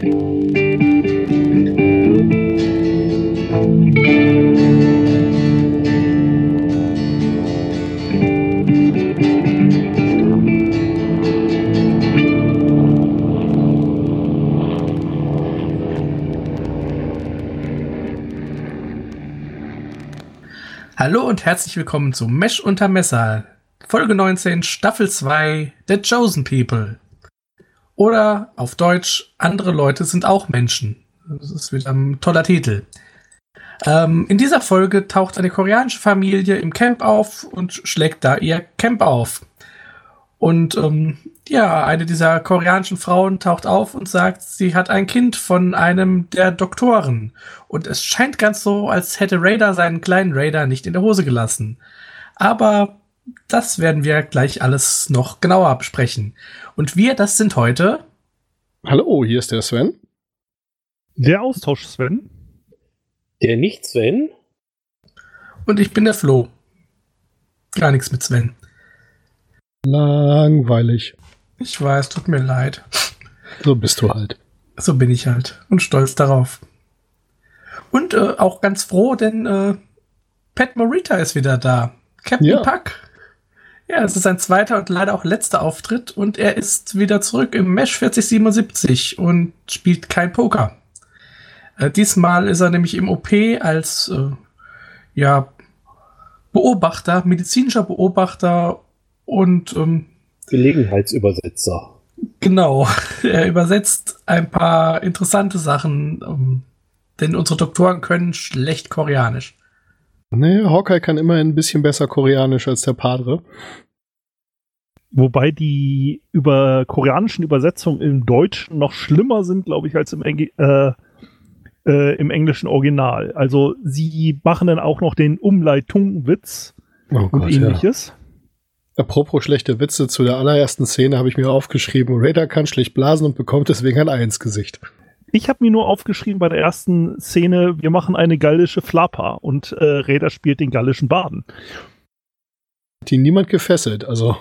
Hallo und herzlich willkommen zu Mesh unter Messer, Folge 19, Staffel 2, The Chosen People. Oder auf Deutsch, andere Leute sind auch Menschen. Das ist wieder ein toller Titel. Ähm, in dieser Folge taucht eine koreanische Familie im Camp auf und schlägt da ihr Camp auf. Und ähm, ja, eine dieser koreanischen Frauen taucht auf und sagt, sie hat ein Kind von einem der Doktoren. Und es scheint ganz so, als hätte Raider seinen kleinen Raider nicht in der Hose gelassen. Aber das werden wir gleich alles noch genauer besprechen. Und wir, das sind heute. Hallo, hier ist der Sven. Der Austausch Sven. Der nicht Sven. Und ich bin der Flo. Gar nichts mit Sven. Langweilig. Ich weiß, tut mir leid. So bist du halt. So bin ich halt und stolz darauf. Und äh, auch ganz froh, denn äh, Pat Morita ist wieder da. Captain Ja. Puck. Ja, es ist sein zweiter und leider auch letzter Auftritt und er ist wieder zurück im Mesh 4077 und spielt kein Poker. Äh, diesmal ist er nämlich im OP als äh, ja, Beobachter, medizinischer Beobachter und ähm, Gelegenheitsübersetzer. Genau, er übersetzt ein paar interessante Sachen, ähm, denn unsere Doktoren können schlecht Koreanisch. Nee, Hawkeye kann immerhin ein bisschen besser Koreanisch als der Padre. Wobei die über koreanischen Übersetzungen im Deutschen noch schlimmer sind, glaube ich, als im, Engl äh, äh, im englischen Original. Also sie machen dann auch noch den Umleitungswitz Oh und ähnliches. Apropos schlechte Witze, zu der allerersten Szene habe ich mir aufgeschrieben, Raider kann schlecht blasen und bekommt deswegen ein Ei ins Gesicht. Ich habe mir nur aufgeschrieben bei der ersten Szene, wir machen eine gallische Flapper und äh, Räder spielt den gallischen Baden. Die niemand gefesselt, also.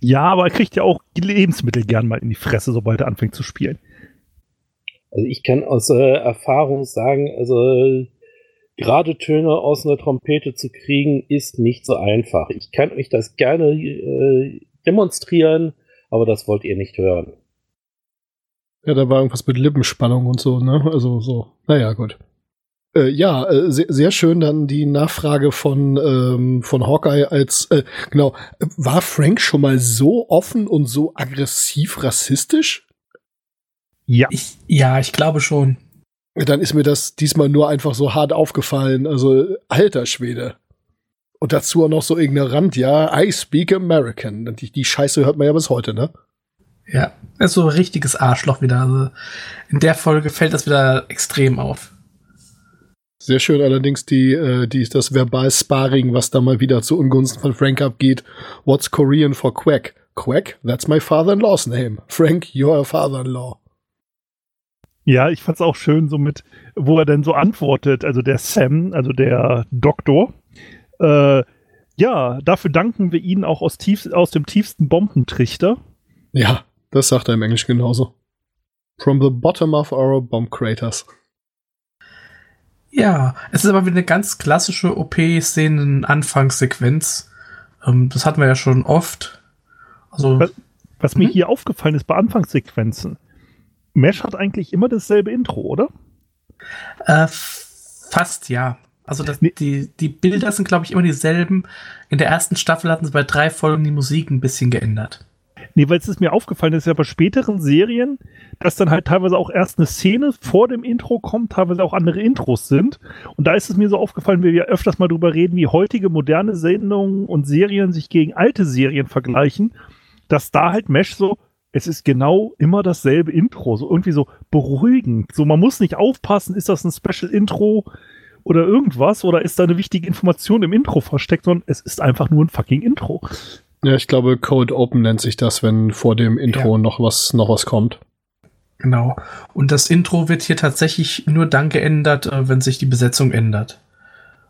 Ja, aber er kriegt ja auch die Lebensmittel gern mal in die Fresse, sobald er anfängt zu spielen. Also ich kann aus äh, Erfahrung sagen, also gerade Töne aus einer Trompete zu kriegen, ist nicht so einfach. Ich kann euch das gerne äh, demonstrieren, aber das wollt ihr nicht hören. Ja, da war irgendwas mit Lippenspannung und so, ne? Also so. Naja, gut. Äh, ja, äh, sehr, sehr schön dann die Nachfrage von, ähm, von Hawkeye als, äh, genau, war Frank schon mal so offen und so aggressiv rassistisch? Ja. Ich, ja, ich glaube schon. Dann ist mir das diesmal nur einfach so hart aufgefallen. Also, alter Schwede. Und dazu auch noch so ignorant, ja, I speak American. Und Die, die Scheiße hört man ja bis heute, ne? Ja, er ist so ein richtiges Arschloch wieder. Also in der Folge fällt das wieder extrem auf. Sehr schön allerdings die, äh, die, das Verbal-Sparring, was da mal wieder zu Ungunsten von Frank abgeht. What's Korean for Quack? Quack? That's my father-in-law's name. Frank, you're a father-in-law. Ja, ich fand's auch schön, so mit, wo er denn so antwortet, also der Sam, also der Doktor. Äh, ja, dafür danken wir Ihnen auch aus, tief, aus dem tiefsten Bombentrichter. Ja, das sagt er im Englisch genauso. From the bottom of our bomb craters. Ja, es ist aber wieder eine ganz klassische OP-Szenen-Anfangssequenz. Ähm, das hatten wir ja schon oft. Also, Was, was mir Mhm. hier aufgefallen ist bei Anfangssequenzen, Mesh hat eigentlich immer dasselbe Intro, oder? äh, fast ja. Also das, Nee. die, die Bilder sind, glaube ich, immer dieselben. In der ersten Staffel hatten sie bei drei Folgen die Musik ein bisschen geändert. Nee, weil es ist mir aufgefallen, dass ja bei späteren Serien, dass dann halt teilweise auch erst eine Szene vor dem Intro kommt, teilweise auch andere Intros sind. Und da ist es mir so aufgefallen, wie wir öfters mal drüber reden, wie heutige moderne Sendungen und Serien sich gegen alte Serien vergleichen, dass da halt Mesh so, es ist genau immer dasselbe Intro, so irgendwie so beruhigend. So, man muss nicht aufpassen, ist das ein Special Intro oder irgendwas oder ist da eine wichtige Information im Intro versteckt, sondern es ist einfach nur ein fucking Intro. Ja, ich glaube, Code Open nennt sich das, wenn vor dem Intro Ja. noch was, noch was kommt. Genau. Und das Intro wird hier tatsächlich nur dann geändert, äh, wenn sich die Besetzung ändert.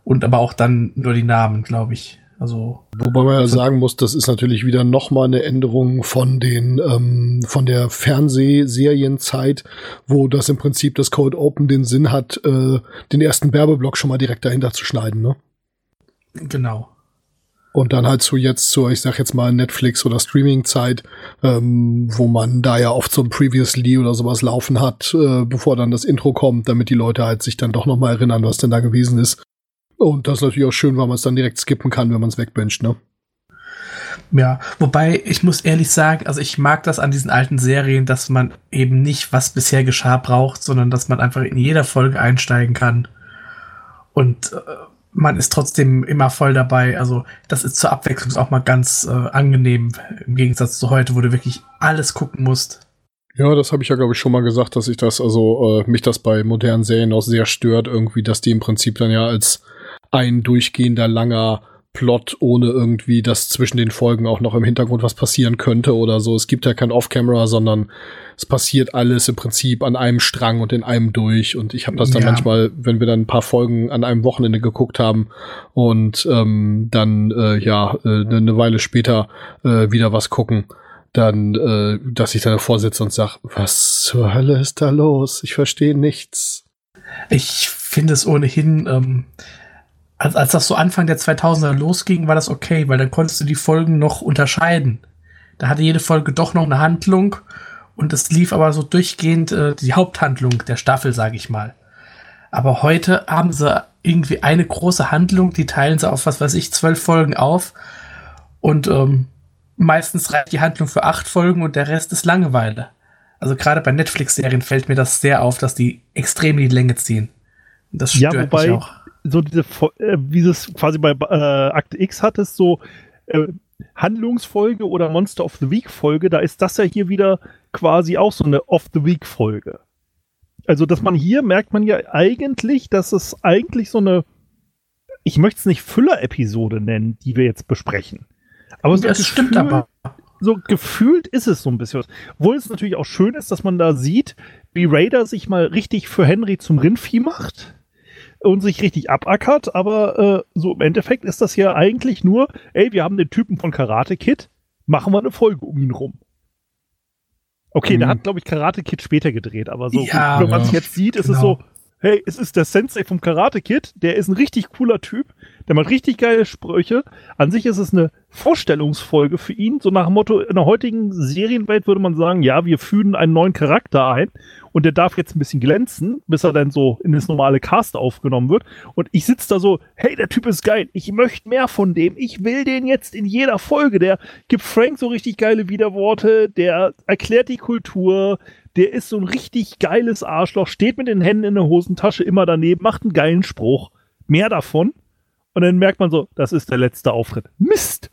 Und aber auch dann nur die Namen, glaube ich. Also Wobei man ja sagen muss, das ist natürlich wieder nochmal eine Änderung von den ähm, von der Fernsehserienzeit, wo das im Prinzip das Code Open den Sinn hat, äh, den ersten Werbeblock schon mal direkt dahinter zu schneiden, ne? genau. Und dann halt zu jetzt zur, ich sag jetzt mal Netflix oder Streaming-Zeit, ähm, wo man da ja oft so ein Previously oder sowas laufen hat, äh, bevor dann das Intro kommt, damit die Leute halt sich dann doch noch mal erinnern, was denn da gewesen ist. Und das ist natürlich auch schön, weil man es dann direkt skippen kann, wenn man es wegbencht, ne? Ja, wobei ich muss ehrlich sagen, also ich mag das an diesen alten Serien, dass man eben nicht, was bisher geschah, braucht, sondern dass man einfach in jeder Folge einsteigen kann. Und äh, man ist trotzdem immer voll dabei. Also das ist zur Abwechslung auch mal ganz äh, angenehm, im Gegensatz zu heute, wo du wirklich alles gucken musst. Ja, das habe ich ja, glaube ich, schon mal gesagt, dass ich das, also äh, mich das bei modernen Serien auch sehr stört, irgendwie, dass die im Prinzip dann ja als ein durchgehender langer Plot, ohne irgendwie, dass zwischen den Folgen auch noch im Hintergrund was passieren könnte oder so. Es gibt ja kein Off-Camera, sondern es passiert alles im Prinzip an einem Strang und in einem durch. Und ich habe das dann Ja. manchmal, wenn wir dann ein paar Folgen an einem Wochenende geguckt haben und ähm, dann äh, ja äh, eine Weile später äh, wieder was gucken, dann, äh, dass ich dann davor sitze und sag, was zur Hölle ist da los? Ich verstehe nichts. Ich finde es ohnehin, ähm, als, als das so Anfang der 2000er losging, war das okay, weil dann konntest du die Folgen noch unterscheiden. Da hatte jede Folge doch noch eine Handlung und es lief aber so durchgehend äh, die Haupthandlung der Staffel, sage ich mal. Aber heute haben sie irgendwie eine große Handlung, die teilen sie auf, was weiß ich, zwölf Folgen auf und ähm, meistens reicht die Handlung für acht Folgen und der Rest ist Langeweile. Also gerade bei Netflix-Serien fällt mir das sehr auf, dass die extrem in die Länge ziehen. Und Das Ja, stört wobei- mich auch. So diese, äh, wie es quasi bei äh, Akte X hattest, so äh, Handlungsfolge oder Monster of the Week Folge, da ist das ja hier wieder quasi auch so eine of the Week Folge. Also, dass man hier merkt man ja eigentlich, dass es eigentlich so eine, ich möchte es nicht Füller-Episode nennen, die wir jetzt besprechen. Aber so Das stimmt gefühlt- aber. so gefühlt ist es so ein bisschen was. Obwohl es natürlich auch schön ist, dass man da sieht, wie Raider sich mal richtig für Henry zum Rindvieh macht und sich richtig abackert, aber äh, so im Endeffekt ist das ja eigentlich nur, ey, wir haben den Typen von Karate Kid, machen wir eine Folge um ihn rum. Okay, der Mhm. hat, glaube ich, Karate Kid später gedreht, aber so, Ja, wenn man es ja. jetzt sieht, ist es Genau. so, hey, es ist der Sensei vom Karate Kid, der ist ein richtig cooler Typ, der macht richtig geile Sprüche. An sich ist es eine Vorstellungsfolge für ihn, so nach dem Motto, in der heutigen Serienwelt würde man sagen, ja, wir fügen einen neuen Charakter ein und der darf jetzt ein bisschen glänzen, bis er dann so in das normale Cast aufgenommen wird. Und ich sitze da so, hey, der Typ ist geil, ich möchte mehr von dem, ich will den jetzt in jeder Folge. Der gibt Frank so richtig geile Widerworte, der erklärt die Kultur, der ist so ein richtig geiles Arschloch, steht mit den Händen in der Hosentasche immer daneben, macht einen geilen Spruch. Mehr davon. Und dann merkt man so, das ist der letzte Auftritt. Mist!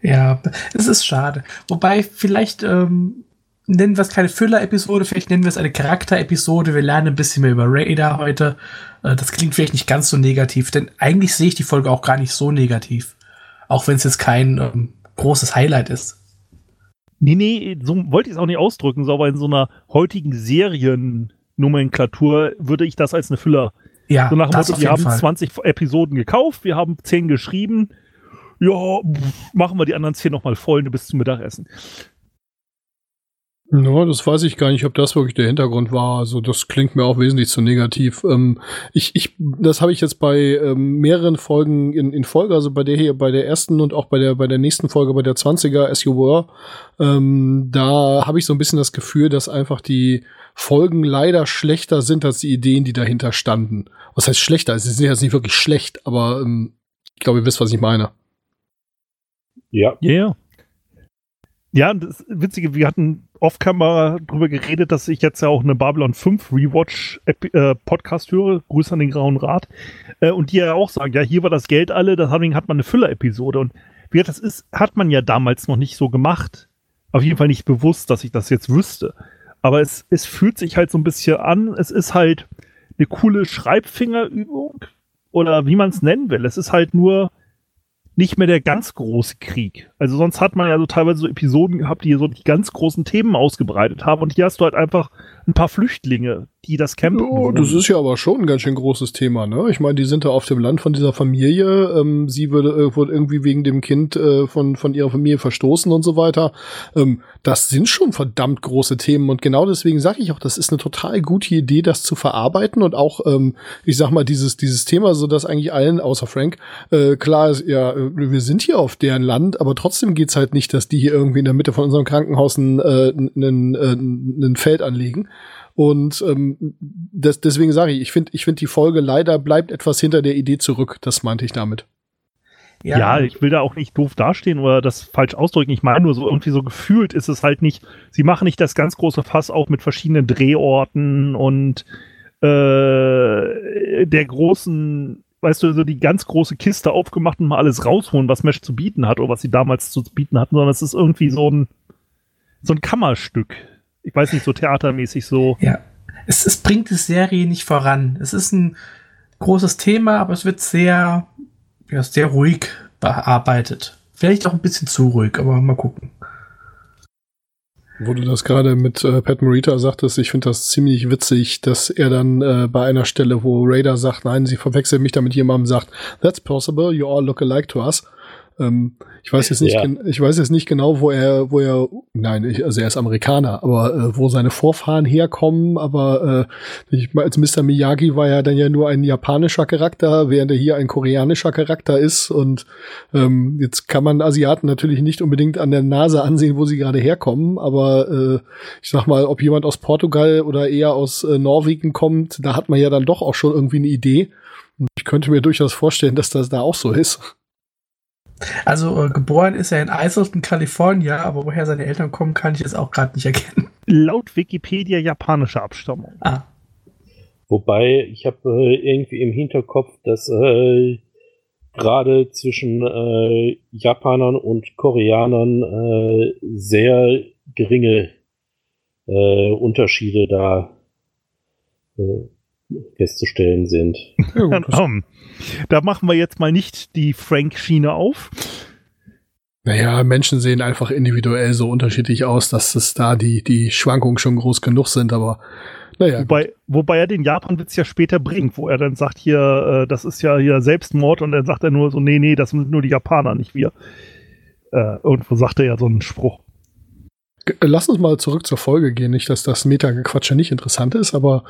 Ja, es ist schade. Wobei, vielleicht ähm, nennen wir es keine Füller-Episode, vielleicht nennen wir es eine Charakter-Episode. Wir lernen ein bisschen mehr über Raider heute. Äh, das klingt vielleicht nicht ganz so negativ, denn eigentlich sehe ich die Folge auch gar nicht so negativ. Auch wenn es jetzt kein ähm, großes Highlight ist. Nee, nee, so wollte ich es auch nicht ausdrücken, so, aber in so einer heutigen Seriennomenklatur würde ich das als eine Füller. Ja, So nach dem das Motto, auf wir haben Fall. 20 Episoden gekauft, wir haben 10 geschrieben. Ja, machen wir die anderen 10 nochmal voll bis zum Mittagessen. Ja, das weiß ich gar nicht, ob das wirklich der Hintergrund war. Also das klingt mir auch wesentlich zu negativ. Ähm, ich, ich, das habe ich jetzt bei ähm, mehreren Folgen in, in Folge, also bei der hier, bei der ersten und auch bei der bei der nächsten Folge, bei der 20er As You Were, ähm, da habe ich so ein bisschen das Gefühl, dass einfach die Folgen leider schlechter sind als die Ideen, die dahinter standen. Was heißt schlechter? Also, Sie sind jetzt nicht wirklich schlecht, aber ähm, ich glaube, ihr wisst, was ich meine. Ja, Ja, ja. Ja, und das Witzige, wir hatten off-Kamera drüber geredet, dass ich jetzt ja auch eine Babylon 5 Rewatch Epi- äh, Podcast höre. Grüße an den Grauen Rat. Äh, und die ja auch sagen, ja, hier war das Geld alle, deswegen hat man eine Füller-Episode. Und wie das ist, hat man ja damals noch nicht so gemacht. Auf jeden Fall nicht bewusst, dass ich das jetzt wüsste. Aber es, es fühlt sich halt so ein bisschen an, es ist halt eine coole Schreibfingerübung oder wie man es nennen will. Es ist halt nur nicht mehr der ganz große Krieg. Also sonst hat man ja so teilweise so Episoden gehabt, die so die ganz großen Themen ausgebreitet haben und hier hast du halt einfach ein paar Flüchtlinge, die das Camp. Oh, das ist ja aber schon ein ganz schön großes Thema, ne? Ich meine, die sind da auf dem Land von dieser Familie. Ähm, sie würde, äh, wurde irgendwie wegen dem Kind äh, von, von ihrer Familie verstoßen und so weiter. Ähm, das sind schon verdammt große Themen und genau deswegen sage ich auch, das ist eine total gute Idee, das zu verarbeiten und auch, ähm, ich sag mal, dieses, dieses Thema, so dass eigentlich allen, außer Frank, äh, klar ist, ja, äh, wir sind hier auf deren Land, aber trotzdem geht's halt nicht, dass die hier irgendwie in der Mitte von unserem Krankenhaus ein, äh, ein, äh, ein Feld anlegen. Und ähm, das, deswegen sage ich, ich finde ich finde die Folge leider bleibt etwas hinter der Idee zurück. Das meinte ich damit. Ja, ja, ich will da auch nicht doof dastehen oder das falsch ausdrücken. Ich meine nur so irgendwie so gefühlt ist es halt nicht, sie machen nicht das ganz große Fass auch mit verschiedenen Drehorten und äh, der großen, weißt du, so die ganz große Kiste aufgemacht und mal alles rausholen, was Mesh zu bieten hat oder was sie damals zu bieten hatten, sondern es ist irgendwie so ein, so ein Kammerstück ich weiß nicht, so theatermäßig so. Ja. Es, es bringt die Serie nicht voran. Es ist ein großes Thema, aber es wird sehr, ja, sehr ruhig bearbeitet. Vielleicht auch ein bisschen zu ruhig, aber mal gucken. Wo du das gerade mit äh, Pat Morita sagtest, ich finde das ziemlich witzig, dass er dann äh, bei einer Stelle, wo Raider sagt, nein, sie verwechseln mich damit jemandem sagt, that's possible, you all look alike to us. Ähm, ich weiß jetzt nicht, ja. ich weiß jetzt nicht genau, wo er, wo er, nein, ich, also er ist Amerikaner, aber äh, wo seine Vorfahren herkommen. Aber äh, ich, als Mr. Miyagi war er dann ja nur ein japanischer Charakter, während er hier ein koreanischer Charakter ist. Und ähm, jetzt kann man Asiaten natürlich nicht unbedingt an der Nase ansehen, wo sie gerade herkommen. Aber äh, ich sag mal, ob jemand aus Portugal oder eher aus äh, Norwegen kommt, da hat man ja dann doch auch schon irgendwie eine Idee. Und ich könnte mir durchaus vorstellen, dass das da auch so ist. Also äh, geboren ist er in Iselton, Kalifornien, aber woher seine Eltern kommen, kann ich jetzt auch gerade nicht erkennen. Laut Wikipedia japanische Abstammung. Ah. Wobei, ich habe äh, irgendwie im Hinterkopf, dass äh, gerade zwischen äh, Japanern und Koreanern äh, sehr geringe äh, Unterschiede da festzustellen sind. Ja, da machen wir jetzt mal nicht die Frank-Schiene auf. Naja, Menschen sehen einfach individuell so unterschiedlich aus, dass es da die, die Schwankungen schon groß genug sind, aber naja. Wobei, wobei er den Japan-Witz ja später bringt, wo er dann sagt, hier, äh, das ist ja hier Selbstmord und dann sagt er nur so, nee, nee, das sind nur die Japaner, nicht wir. Äh, irgendwo sagt er ja so einen Spruch. Lass uns mal zurück zur Folge gehen. Nicht, dass das Meta-Gequatsche nicht interessant ist, aber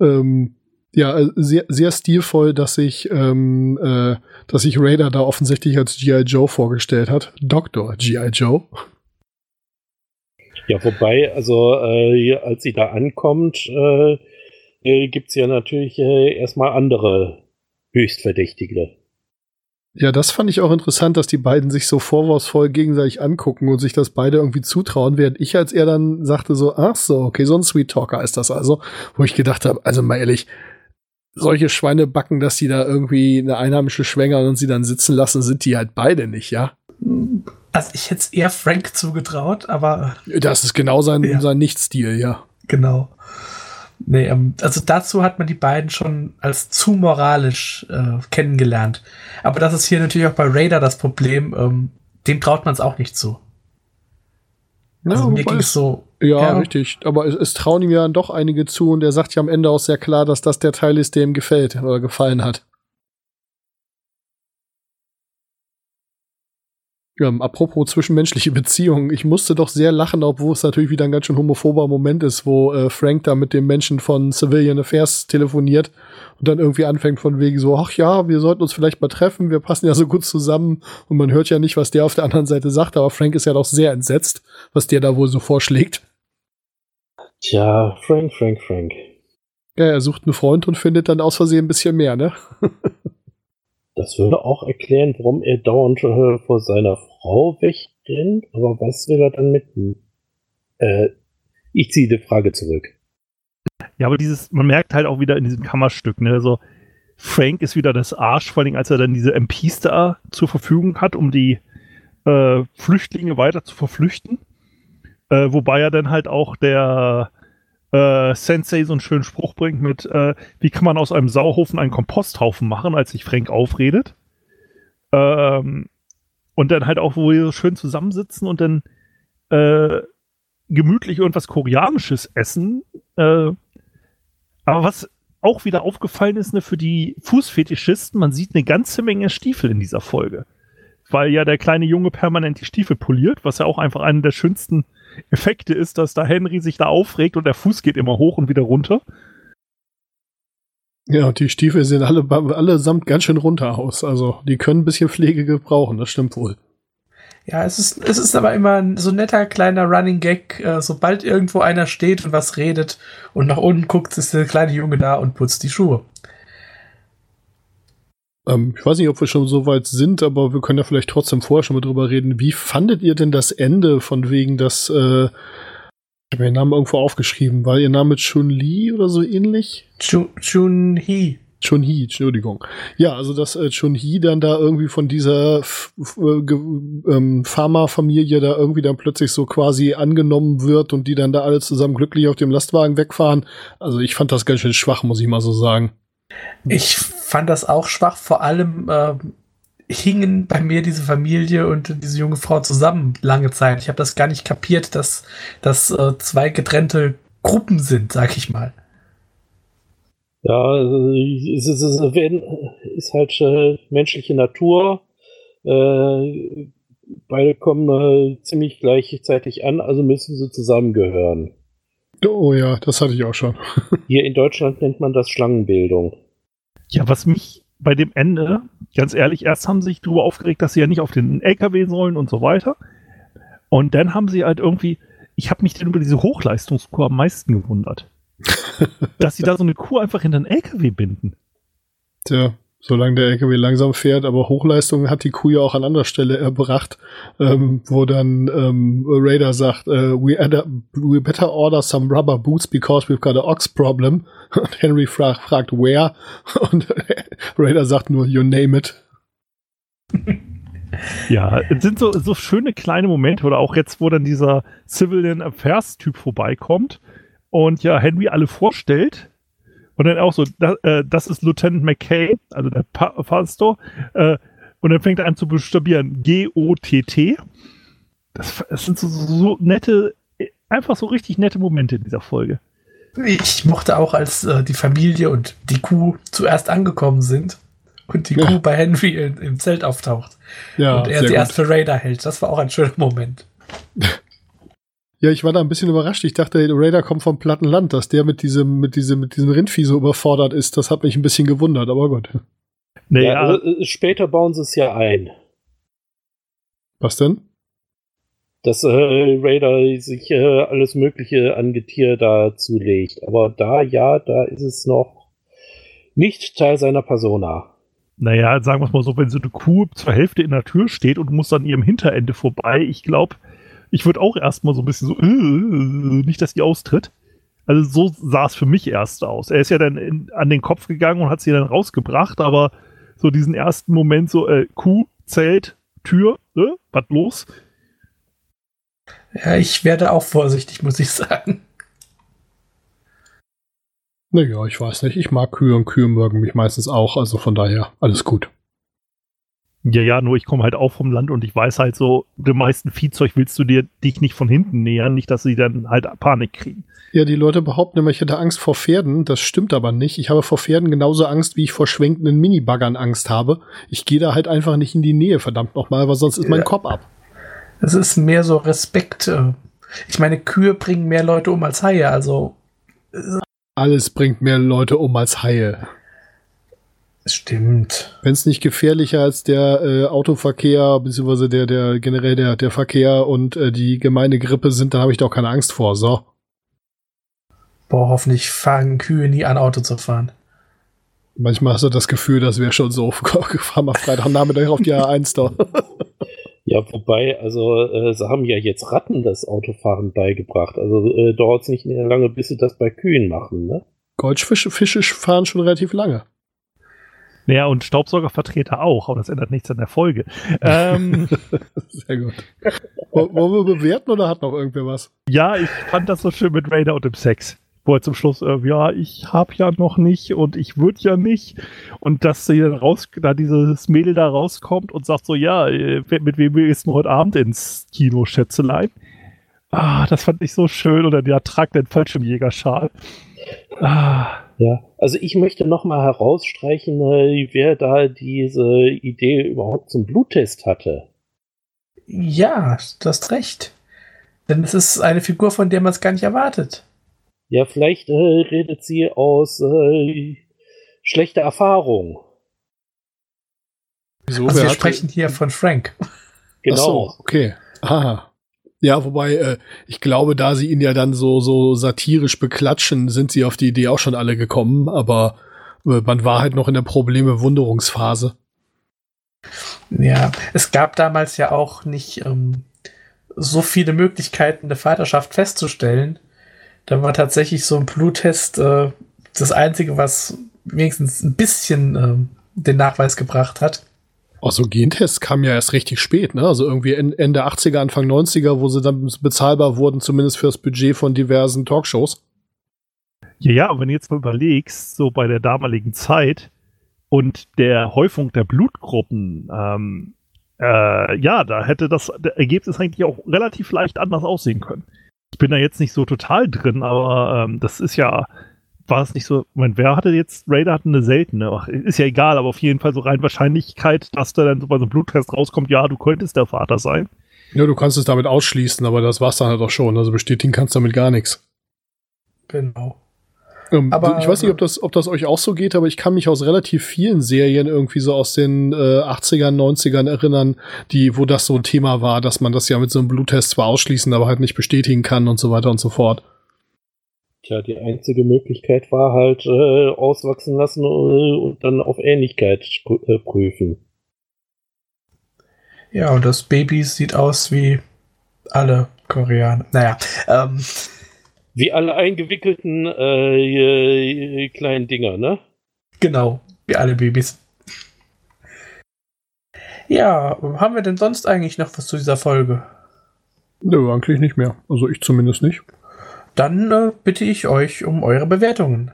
ähm, ja, äh, sehr, sehr stilvoll, dass sich, ähm, äh, dass sich Raider da offensichtlich als G.I. Joe vorgestellt hat. Dr. G.I. Joe. Ja, wobei, also äh, als sie da ankommt, äh, äh, gibt's ja natürlich äh, erstmal andere Höchstverdächtige. Ja, das fand ich auch interessant, dass die beiden sich so vorwurfsvoll gegenseitig angucken und sich das beide irgendwie zutrauen, während ich als er dann sagte so, ach so, okay, so ein Sweet Talker ist das also, wo ich gedacht habe, also mal ehrlich, solche Schweinebacken, dass die da irgendwie eine Einheimische schwängern und sie dann sitzen lassen, sind die halt beide nicht, ja? Also ich hätte es eher Frank zugetraut, aber. Das ist genau sein, ja. sein Nichtstil, ja. Genau. Nee, ähm, also dazu hat man die beiden schon als zu moralisch äh, kennengelernt. Aber das ist hier natürlich auch bei Raider das Problem, ähm, dem traut man es auch nicht zu. Also ja, mir ging es so. Ja, ja, richtig. Aber es, es, trauen ihm ja doch einige zu und er sagt ja am Ende auch sehr klar, dass das der Teil ist, der ihm gefällt oder gefallen hat. Ähm, apropos zwischenmenschliche Beziehungen, ich musste doch sehr lachen, obwohl es natürlich wieder ein ganz schön homophober Moment ist, wo äh, Frank da mit dem Menschen von Civilian Affairs telefoniert und dann irgendwie anfängt von wegen so, ach ja, wir sollten uns vielleicht mal treffen, wir passen ja so gut zusammen und man hört ja nicht, was der auf der anderen Seite sagt, aber Frank ist ja doch sehr entsetzt, was der da wohl so vorschlägt. Tja, Frank, Frank, Frank. Ja, er sucht einen Freund und findet dann aus Versehen ein bisschen mehr, ne? das würde auch erklären, warum er dauernd äh, vor seiner Frau wegrennt, aber was will er dann mit? Äh, ich ziehe die Frage zurück. Ja, aber dieses, man merkt halt auch wieder in diesem Kammerstück, ne, so Frank ist wieder das Arsch, vor allem als er dann diese MPs da zur Verfügung hat, um die äh, Flüchtlinge weiter zu verflüchten. Äh, wobei er dann halt auch der äh, Sensei so einen schönen Spruch bringt mit, äh, wie kann man aus einem Sauhaufen einen Komposthaufen machen, als sich Frank aufredet. Ähm, und dann halt auch, wo wir schön zusammensitzen und dann äh, gemütlich irgendwas Koreanisches essen, äh, Aber was auch wieder aufgefallen ist, ne, für die Fußfetischisten, man sieht eine ganze Menge Stiefel in dieser Folge. Weil ja der kleine Junge permanent die Stiefel poliert, was ja auch einfach einer der schönsten Effekte ist, dass da Henry sich da aufregt und der Fuß geht immer hoch und wieder runter. Ja, und die Stiefel sehen alle allesamt ganz schön runter aus. Also die können ein bisschen Pflege gebrauchen, das stimmt wohl. Ja, es ist, es ist aber immer so ein netter kleiner Running Gag. Äh, sobald irgendwo einer steht und was redet und nach unten guckt, ist der kleine Junge da und putzt die Schuhe. Ähm, ich weiß nicht, ob wir schon so weit sind, aber wir können ja vielleicht trotzdem vorher schon mal drüber reden. Wie fandet ihr denn das Ende von wegen, dass äh, ich habe ihren Namen irgendwo aufgeschrieben, war ihr Name Chun-Li oder so ähnlich? Chun-Hi. Chun-Hi, Entschuldigung. Ja, also dass äh, Chun-Hi dann da irgendwie von dieser äh, ähm, Pharma-Familie da irgendwie dann plötzlich so quasi angenommen wird und die dann da alle zusammen glücklich auf dem Lastwagen wegfahren. Also ich fand das ganz schön schwach, muss ich mal so sagen. Ich fand das auch schwach, vor allem äh, hingen bei mir diese Familie und diese junge Frau zusammen lange Zeit. Ich habe das gar nicht kapiert, dass das äh, zwei getrennte Gruppen sind, sag ich mal. Ja, also, es ist, es ist halt äh, menschliche Natur. Äh, beide kommen äh, ziemlich gleichzeitig an, also müssen sie zusammengehören. Oh ja, das hatte ich auch schon. Hier in Deutschland nennt man das Schlangenbildung. Ja, was mich bei dem Ende, ganz ehrlich, erst haben sie sich darüber aufgeregt, dass sie ja nicht auf den LKW sollen und so weiter. Und dann haben sie halt irgendwie, ich habe mich dann über diese Hochleistungskur am meisten gewundert. dass sie da so eine Kuh einfach hinter den LKW binden. Tja, solange der LKW langsam fährt, aber Hochleistung hat die Kuh ja auch an anderer Stelle erbracht, ähm, wo dann ähm, Raider sagt, äh, we, adder, we better order some rubber boots because we've got a ox problem. Und Henry fra fragt, where? Und Raider sagt nur, you name it. Ja, es sind so, so schöne kleine Momente, oder auch jetzt, wo dann dieser Civilian Affairs-Typ vorbeikommt und ja, Henry alle vorstellt. Und dann auch so, da, äh, das ist Lieutenant McKay, also der pa Pastor. Äh, und dann fängt er an zu buchstabieren G-O-T-T. Das, das sind so, so nette, einfach so richtig nette Momente in dieser Folge. Ich mochte auch, als äh, die Familie und die Kuh zuerst angekommen sind und die ja. Kuh bei Henry in, im Zelt auftaucht. Ja, und er sie erst für Raider hält. Das war auch ein schöner Moment. Ja, ich war da ein bisschen überrascht. Ich dachte, der Raider kommt vom platten Land, dass der mit diesem, mit diesem, mit diesem Rindvieh so überfordert ist. Das hat mich ein bisschen gewundert, aber gut. Nee, ja, also, äh, später bauen sie es ja ein. Was denn? Dass äh, Raider sich äh, alles Mögliche an Getier da zulegt. Aber da, ja, da ist es noch nicht Teil seiner Persona. Naja, sagen wir es mal so, wenn so eine Kuh zur Hälfte in der Tür steht und muss an ihrem Hinterende vorbei, ich glaube, ich würde auch erstmal so ein bisschen so, äh, nicht, dass die austritt. Also so sah es für mich erst aus. Er ist ja dann in, an den Kopf gegangen und hat sie dann rausgebracht, aber so diesen ersten Moment so, äh, Kuh, Zelt, Tür, äh, was los? Ja, ich werde auch vorsichtig, muss ich sagen. Naja, ich weiß nicht. Ich mag Kühe und Kühe mögen mich meistens auch. Also von daher alles gut. Ja, ja, nur ich komme halt auch vom Land und ich weiß halt so, dem meisten Viehzeug willst du dir dich nicht von hinten nähern, nicht, dass sie dann halt Panik kriegen. Ja, die Leute behaupten immer, ich hätte Angst vor Pferden. Das stimmt aber nicht. Ich habe vor Pferden genauso Angst, wie ich vor schwenkenden Minibaggern Angst habe. Ich gehe da halt einfach nicht in die Nähe, verdammt nochmal, weil sonst ist mein Kopf ab. Es ist mehr so Respekt. Äh, ich meine, Kühe bringen mehr Leute um als Haie, also. Alles bringt mehr Leute um als Haie. Stimmt. Wenn es nicht gefährlicher als der äh, Autoverkehr, beziehungsweise der, der generell der, der Verkehr und äh, die gemeine Grippe sind, dann habe ich doch keine Angst vor. So. Boah, hoffentlich fangen Kühe nie an, Auto zu fahren. Manchmal hast du das Gefühl, das wäre schon so. Fahren wir Freitagnachmittag auf die A1 da. Ja, wobei, also äh, sie haben ja jetzt Ratten das Autofahren beigebracht. Also äh, dauert es nicht mehr lange, bis sie das bei Kühen machen, ne? Goldfische Fische fahren schon relativ lange. Naja, und Staubsaugervertreter auch, aber das ändert nichts an der Folge. Ähm, Sehr gut. Wollen wir bewerten oder hat noch irgendwer was? Ja, ich fand das so schön mit Raider und dem Sex. Wo er zum Schluss, äh, ja, ich hab ja noch nicht und ich würde ja nicht. Und dass sie dann raus, da dieses Mädel da rauskommt und sagt so, ja, äh, mit wem gehst du heute Abend ins Kino, Schätzelein? Ah, das fand ich so schön. Oder der tragt den Fallschirmjägerschal. Ah Ja, also ich möchte nochmal herausstreichen, äh, wer da diese Idee überhaupt zum Bluttest hatte. Ja, du hast recht. Denn es ist eine Figur, von der man es gar nicht erwartet. Ja, vielleicht äh, redet sie aus äh, schlechter Erfahrung. Wieso? Also wir sprechen hier von Frank. Genau. Ach so, okay. Aha. Ja, wobei, äh, ich glaube, da sie ihn ja dann so, so satirisch beklatschen, sind sie auf die Idee auch schon alle gekommen, aber äh, man war halt noch in der Probleme-Wunderungsphase. Ja, es gab damals ja auch nicht ähm, so viele Möglichkeiten, eine Vaterschaft festzustellen. Da war tatsächlich so ein Bluttest äh, das Einzige, was wenigstens ein bisschen äh, den Nachweis gebracht hat. Also Gentests kamen ja erst richtig spät, ne? Also irgendwie Ende 80er, Anfang 90er, wo sie dann bezahlbar wurden, zumindest fürs Budget von diversen Talkshows. Ja, ja, und wenn du jetzt mal überlegst, so bei der damaligen Zeit und der Häufung der Blutgruppen, ähm, äh, ja, da hätte das Ergebnis eigentlich auch relativ leicht anders aussehen können. Ich bin da jetzt nicht so total drin, aber ähm, das ist ja war es nicht so, mein, wer hatte jetzt, Raider hatte eine seltene, Ach, ist ja egal, aber auf jeden Fall so rein Wahrscheinlichkeit, dass da dann so bei so einem Bluttest rauskommt, ja, du könntest der Vater sein. Ja, du kannst es damit ausschließen, aber das war's dann halt auch schon, also bestätigen kannst du damit gar nichts. Genau. Ähm, aber, ich weiß nicht, ob das, ob das euch auch so geht, aber ich kann mich aus relativ vielen Serien irgendwie so aus den äh, 80ern, 90ern erinnern, die, wo das so ein Thema war, dass man das ja mit so einem Bluttest zwar ausschließen, aber halt nicht bestätigen kann und so weiter und so fort. Tja, die einzige Möglichkeit war halt äh, auswachsen lassen äh, und dann auf Ähnlichkeit äh, prüfen. Ja, und das Baby sieht aus wie alle Koreaner. Naja, ähm. Wie alle eingewickelten äh, kleinen Dinger, ne? Genau, wie alle Babys. Ja, haben wir denn sonst eigentlich noch was zu dieser Folge? Nö, eigentlich nicht mehr. Also ich zumindest nicht. Dann äh, bitte ich euch um eure Bewertungen.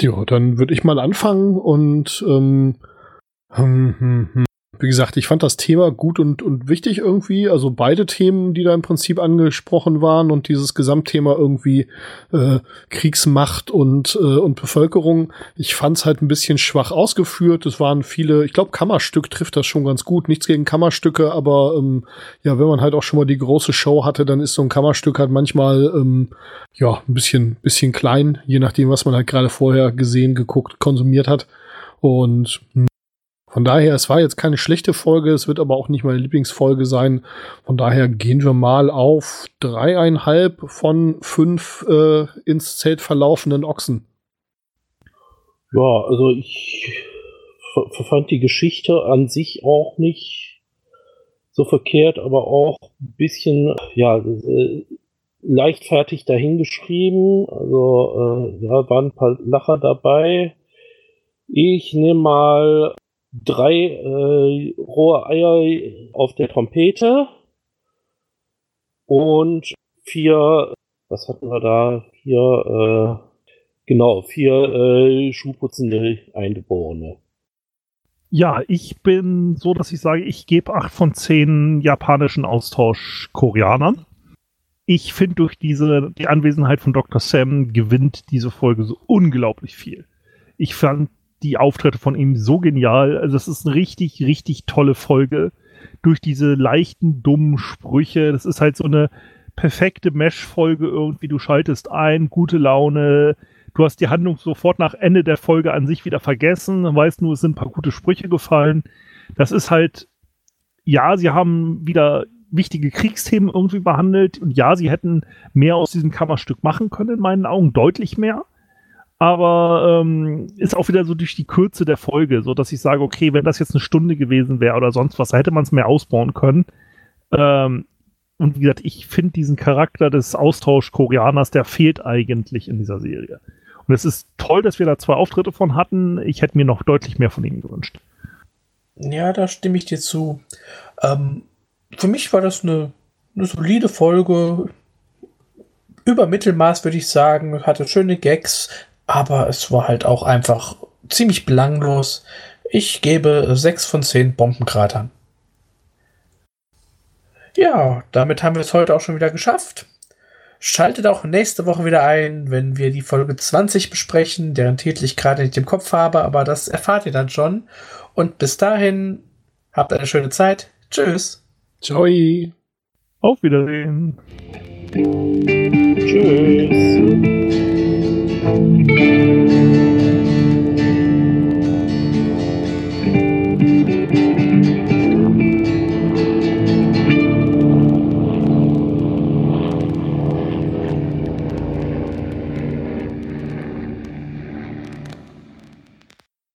Ja, dann würde ich mal anfangen und ähm, hm, hm, hm. Wie gesagt, ich fand das Thema gut und, und wichtig irgendwie. Also beide Themen, die da im Prinzip angesprochen waren und dieses Gesamtthema irgendwie äh, Kriegsmacht und, äh, und Bevölkerung. Ich fand es halt ein bisschen schwach ausgeführt. Es waren viele, ich glaube, Kammerstück trifft das schon ganz gut. Nichts gegen Kammerstücke, aber ähm, ja, wenn man halt auch schon mal die große Show hatte, dann ist so ein Kammerstück halt manchmal ähm, ja ein bisschen, bisschen klein, je nachdem, was man halt gerade vorher gesehen, geguckt, konsumiert hat. Und hm, von daher, es war jetzt keine schlechte Folge, es wird aber auch nicht meine Lieblingsfolge sein. Von daher gehen wir mal auf dreieinhalb von fünf äh, ins Zelt verlaufenden Ochsen. Ja, also ich fand die Geschichte an sich auch nicht so verkehrt, aber auch ein bisschen, ja, äh, leichtfertig dahingeschrieben. Also, äh, ja, waren ein paar Lacher dabei. Ich nehme mal drei äh, rohe Eier auf der Trompete und vier, was hatten wir da? Vier, äh, genau, vier äh, schuhputzende Eingeborene. Ja, ich bin so, dass ich sage, ich gebe acht von zehn japanischen Austausch-Koreanern. Ich finde, durch diese, die Anwesenheit von Dr. Sam gewinnt diese Folge so unglaublich viel. Ich fand die Auftritte von ihm so genial. Also es ist eine richtig, richtig tolle Folge. Durch diese leichten, dummen Sprüche. Das ist halt so eine perfekte Mesh-Folge irgendwie. Du schaltest ein, gute Laune. Du hast die Handlung sofort nach Ende der Folge an sich wieder vergessen. Weißt nur, es sind ein paar gute Sprüche gefallen. Das ist halt, ja, sie haben wieder wichtige Kriegsthemen irgendwie behandelt. Und ja, sie hätten mehr aus diesem Kammerstück machen können, in meinen Augen, deutlich mehr aber ähm, ist auch wieder so durch die Kürze der Folge, so dass ich sage, okay, wenn das jetzt eine Stunde gewesen wäre oder sonst was, hätte man es mehr ausbauen können. Ähm, und wie gesagt, ich finde diesen Charakter des Austausch-Koreaners, der fehlt eigentlich in dieser Serie. Und es ist toll, dass wir da zwei Auftritte von hatten. Ich hätte mir noch deutlich mehr von ihnen gewünscht. Ja, da stimme ich dir zu. Ähm, für mich war das eine, eine solide Folge. Über Mittelmaß würde ich sagen, hatte schöne Gags, aber es war halt auch einfach ziemlich belanglos. Ich gebe 6 von 10 Bombenkratern. Ja, damit haben wir es heute auch schon wieder geschafft. Schaltet auch nächste Woche wieder ein, wenn wir die Folge 20 besprechen, deren Titel ich gerade nicht im Kopf habe, aber das erfahrt ihr dann schon. Und bis dahin, habt eine schöne Zeit. Tschüss. Ciao. Auf Wiedersehen. Tschüss. Música